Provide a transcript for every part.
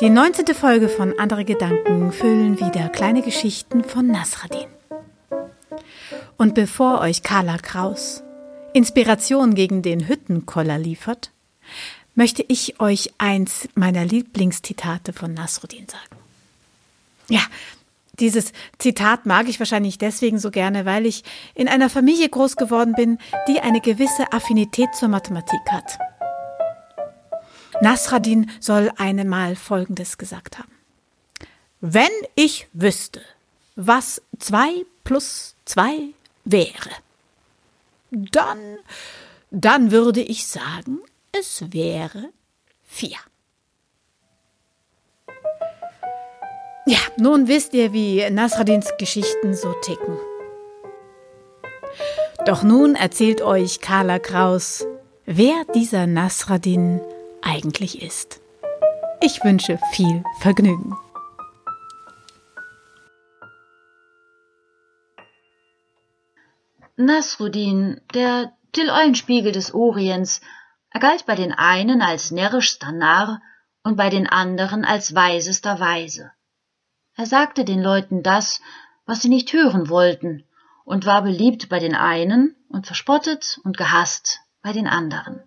Die 19. Folge von Andere Gedanken füllen wieder kleine Geschichten von Nasradin. Und bevor euch Carla Kraus Inspiration gegen den Hüttenkoller liefert, möchte ich euch eins meiner Lieblingszitate von Nasruddin sagen. Ja, dieses Zitat mag ich wahrscheinlich deswegen so gerne, weil ich in einer Familie groß geworden bin, die eine gewisse Affinität zur Mathematik hat. Nasradin soll einmal Folgendes gesagt haben. Wenn ich wüsste, was zwei plus zwei wäre, dann, dann würde ich sagen, es wäre vier. Ja, nun wisst ihr, wie Nasradins Geschichten so ticken. Doch nun erzählt euch Carla Kraus, wer dieser Nasradin eigentlich ist. Ich wünsche viel Vergnügen. Nasruddin, der Till-Eulenspiegel des Orients, er galt bei den einen als närrischster Narr und bei den anderen als weisester Weise. Er sagte den Leuten das, was sie nicht hören wollten, und war beliebt bei den einen und verspottet und gehasst bei den anderen.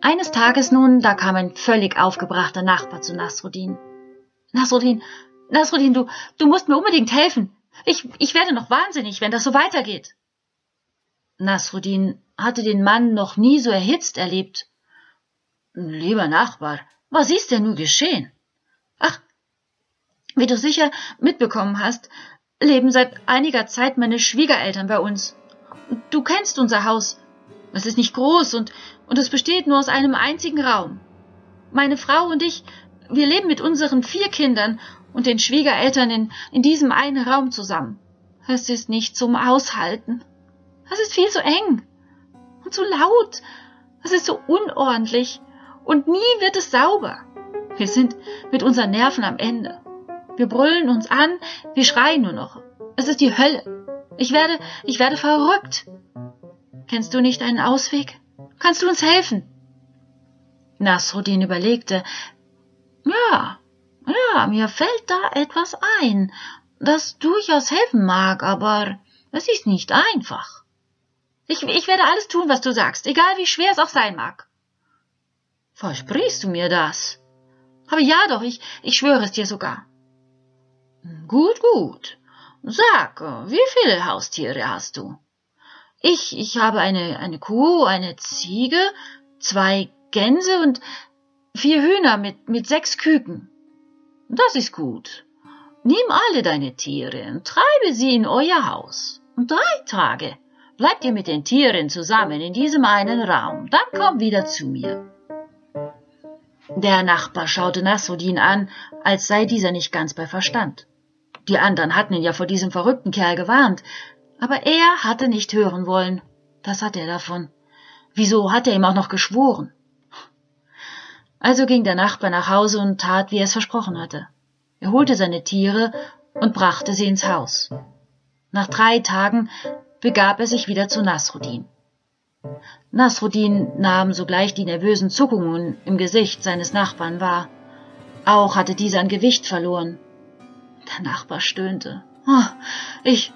Eines Tages nun, da kam ein völlig aufgebrachter Nachbar zu Nasruddin. Nasruddin, Nasruddin, du, du musst mir unbedingt helfen. Ich, ich werde noch wahnsinnig, wenn das so weitergeht. Nasruddin hatte den Mann noch nie so erhitzt erlebt. Lieber Nachbar, was ist denn nun geschehen? Ach, wie du sicher mitbekommen hast, leben seit einiger Zeit meine Schwiegereltern bei uns. Du kennst unser Haus. Es ist nicht groß und, und es besteht nur aus einem einzigen Raum. Meine Frau und ich, wir leben mit unseren vier Kindern und den Schwiegereltern in, in diesem einen Raum zusammen. Es ist nicht zum Aushalten. Es ist viel zu eng und zu laut. Es ist so unordentlich und nie wird es sauber. Wir sind mit unseren Nerven am Ende. Wir brüllen uns an, wir schreien nur noch. Es ist die Hölle. Ich werde, ich werde verrückt. Kennst du nicht einen Ausweg? Kannst du uns helfen? Nasruddin überlegte. Ja, ja, mir fällt da etwas ein, das durchaus helfen mag, aber es ist nicht einfach. Ich, ich werde alles tun, was du sagst, egal wie schwer es auch sein mag. Versprichst du mir das? Aber ja doch, ich, ich schwöre es dir sogar. Gut, gut. Sag, wie viele Haustiere hast du? Ich, ich habe eine, eine Kuh, eine Ziege, zwei Gänse und vier Hühner mit, mit sechs Küken. Das ist gut. Nimm alle deine Tiere und treibe sie in euer Haus. Drei Tage bleibt ihr mit den Tieren zusammen in diesem einen Raum. Dann komm wieder zu mir. Der Nachbar schaute Nasruddin an, als sei dieser nicht ganz bei Verstand. Die anderen hatten ihn ja vor diesem verrückten Kerl gewarnt, aber er hatte nicht hören wollen. Das hat er davon. Wieso hat er ihm auch noch geschworen? Also ging der Nachbar nach Hause und tat, wie er es versprochen hatte. Er holte seine Tiere und brachte sie ins Haus. Nach drei Tagen begab er sich wieder zu Nasruddin. Nasruddin nahm sogleich die nervösen Zuckungen im Gesicht seines Nachbarn wahr. Auch hatte dieser an Gewicht verloren. Der Nachbar stöhnte. Oh, ich,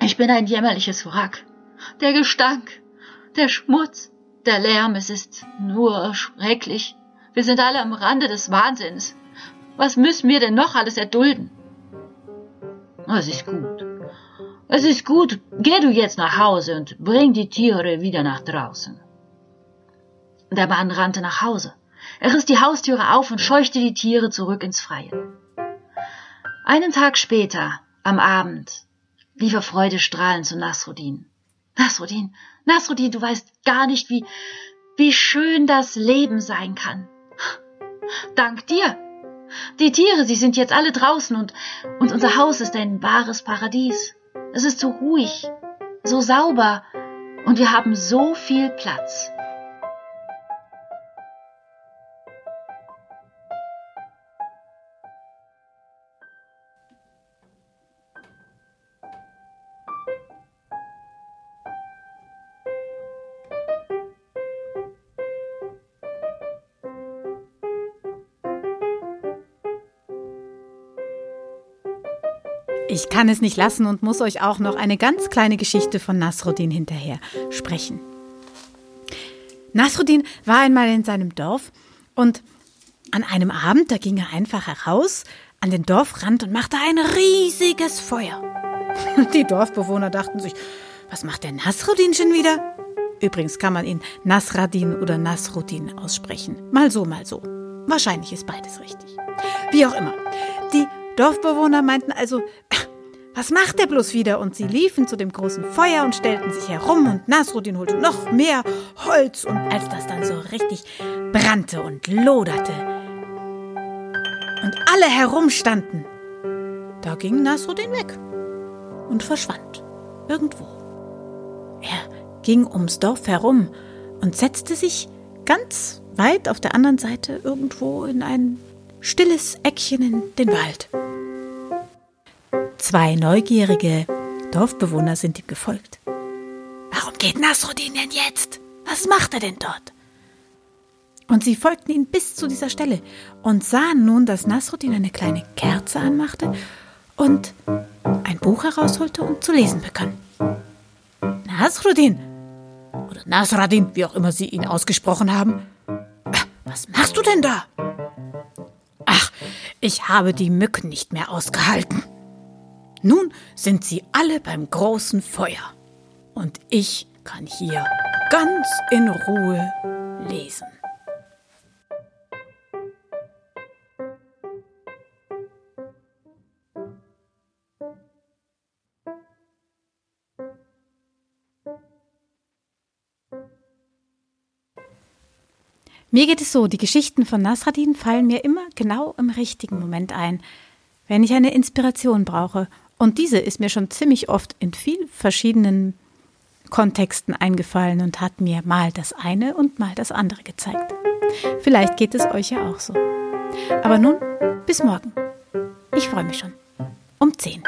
ich bin ein jämmerliches Wrack. Der Gestank, der Schmutz, der Lärm, es ist nur schrecklich. Wir sind alle am Rande des Wahnsinns. Was müssen wir denn noch alles erdulden? Es ist gut. Es ist gut. Geh du jetzt nach Hause und bring die Tiere wieder nach draußen. Der Mann rannte nach Hause. Er riss die Haustüre auf und scheuchte die Tiere zurück ins Freie. Einen Tag später, am Abend, lief er freudestrahlend zu Nasruddin. Nasruddin, Nasruddin, du weißt gar nicht, wie, wie schön das Leben sein kann. Dank dir. Die Tiere, sie sind jetzt alle draußen und, und unser Haus ist ein wahres Paradies. Es ist so ruhig, so sauber und wir haben so viel Platz. Ich kann es nicht lassen und muss euch auch noch eine ganz kleine Geschichte von Nasruddin hinterher sprechen. Nasruddin war einmal in seinem Dorf und an einem Abend, da ging er einfach heraus an den Dorfrand und machte ein riesiges Feuer. Die Dorfbewohner dachten sich, was macht der Nasruddin schon wieder? Übrigens kann man ihn Nasradin oder Nasruddin aussprechen. Mal so, mal so. Wahrscheinlich ist beides richtig. Wie auch immer. Die Dorfbewohner meinten also, was macht der bloß wieder? Und sie liefen zu dem großen Feuer und stellten sich herum und Nasruddin holte noch mehr Holz und als das dann so richtig brannte und loderte und alle herumstanden, da ging Nasruddin weg und verschwand irgendwo. Er ging ums Dorf herum und setzte sich ganz weit auf der anderen Seite irgendwo in ein stilles Eckchen in den Wald. Zwei neugierige Dorfbewohner sind ihm gefolgt. Warum geht Nasruddin denn jetzt? Was macht er denn dort? Und sie folgten ihm bis zu dieser Stelle und sahen nun, dass Nasruddin eine kleine Kerze anmachte und ein Buch herausholte und zu lesen begann. Nasruddin oder Nasradin, wie auch immer sie ihn ausgesprochen haben, was machst du denn da? Ach, ich habe die Mücken nicht mehr ausgehalten. Nun sind sie alle beim großen Feuer und ich kann hier ganz in Ruhe lesen. Mir geht es so, die Geschichten von Nasradin fallen mir immer genau im richtigen Moment ein, wenn ich eine Inspiration brauche. Und diese ist mir schon ziemlich oft in vielen verschiedenen Kontexten eingefallen und hat mir mal das eine und mal das andere gezeigt. Vielleicht geht es euch ja auch so. Aber nun, bis morgen. Ich freue mich schon. Um 10.